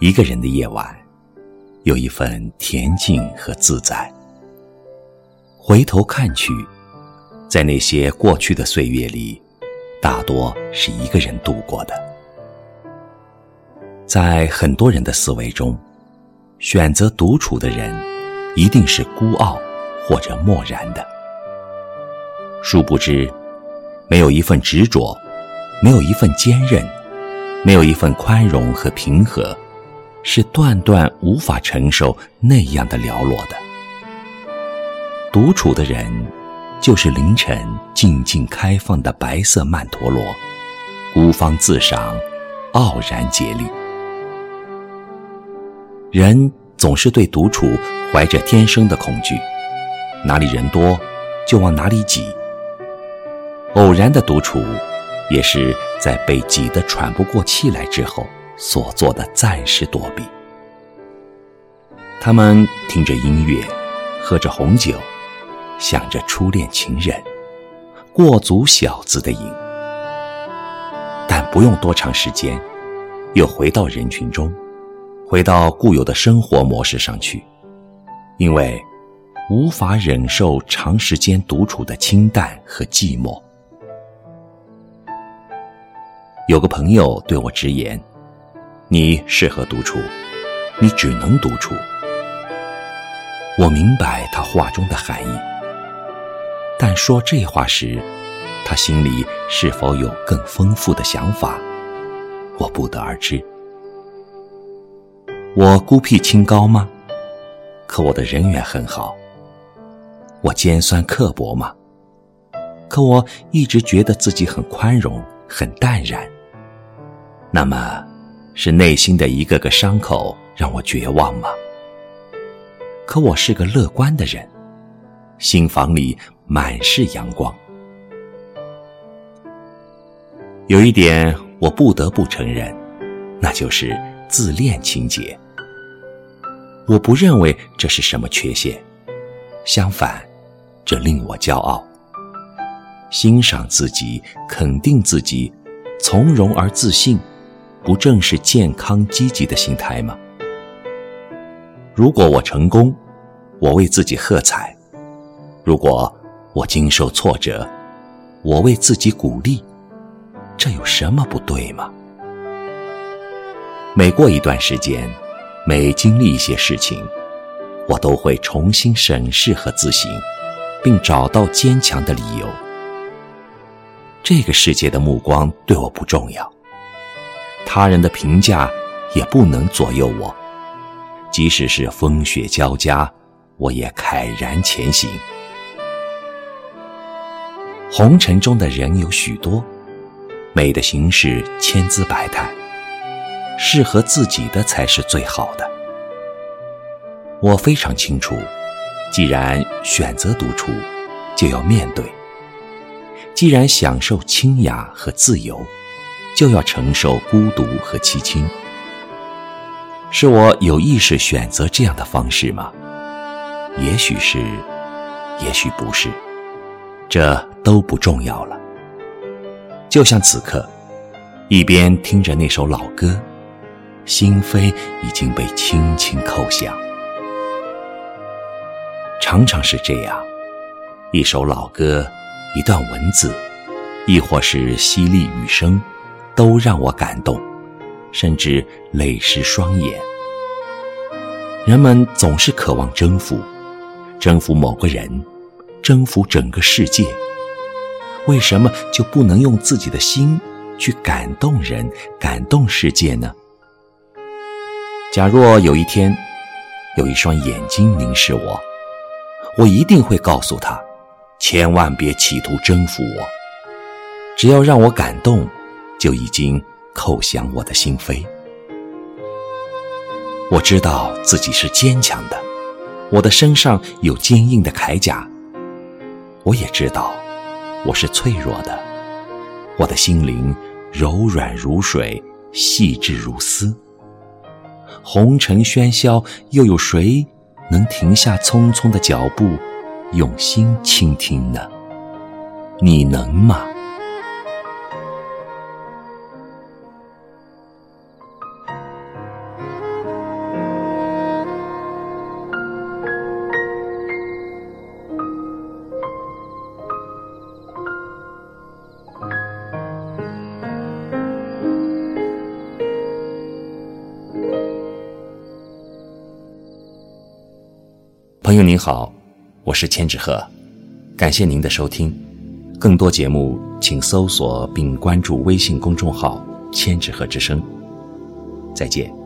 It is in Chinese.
一个人的夜晚，有一份恬静和自在。回头看去，在那些过去的岁月里，大多是一个人度过的。在很多人的思维中，选择独处的人，一定是孤傲或者漠然的。殊不知，没有一份执着，没有一份坚韧，没有一份宽容和平和。是断断无法承受那样的寥落的。独处的人，就是凌晨静静开放的白色曼陀罗，孤芳自赏，傲然竭力。人总是对独处怀着天生的恐惧，哪里人多就往哪里挤。偶然的独处，也是在被挤得喘不过气来之后。所做的暂时躲避。他们听着音乐，喝着红酒，想着初恋情人，过足小子的瘾。但不用多长时间，又回到人群中，回到固有的生活模式上去，因为无法忍受长时间独处的清淡和寂寞。有个朋友对我直言。你适合独处，你只能独处。我明白他话中的含义，但说这话时，他心里是否有更丰富的想法，我不得而知。我孤僻清高吗？可我的人缘很好。我尖酸刻薄吗？可我一直觉得自己很宽容，很淡然。那么。是内心的一个个伤口让我绝望吗？可我是个乐观的人，心房里满是阳光。有一点我不得不承认，那就是自恋情节。我不认为这是什么缺陷，相反，这令我骄傲。欣赏自己，肯定自己，从容而自信。不正是健康积极的心态吗？如果我成功，我为自己喝彩；如果我经受挫折，我为自己鼓励。这有什么不对吗？每过一段时间，每经历一些事情，我都会重新审视和自省，并找到坚强的理由。这个世界的目光对我不重要。他人的评价也不能左右我，即使是风雪交加，我也慨然前行。红尘中的人有许多，美的形式千姿百态，适合自己的才是最好的。我非常清楚，既然选择独处，就要面对；既然享受清雅和自由。就要承受孤独和凄清，是我有意识选择这样的方式吗？也许是，也许不是，这都不重要了。就像此刻，一边听着那首老歌，心扉已经被轻轻叩响。常常是这样，一首老歌，一段文字，亦或是淅沥雨声。都让我感动，甚至泪湿双眼。人们总是渴望征服，征服某个人，征服整个世界。为什么就不能用自己的心去感动人、感动世界呢？假若有一天，有一双眼睛凝视我，我一定会告诉他：千万别企图征服我，只要让我感动。就已经叩响我的心扉。我知道自己是坚强的，我的身上有坚硬的铠甲。我也知道我是脆弱的，我的心灵柔软如水，细致如丝。红尘喧嚣，又有谁能停下匆匆的脚步，用心倾听呢？你能吗？朋友您好，我是千纸鹤，感谢您的收听。更多节目，请搜索并关注微信公众号“千纸鹤之声”。再见。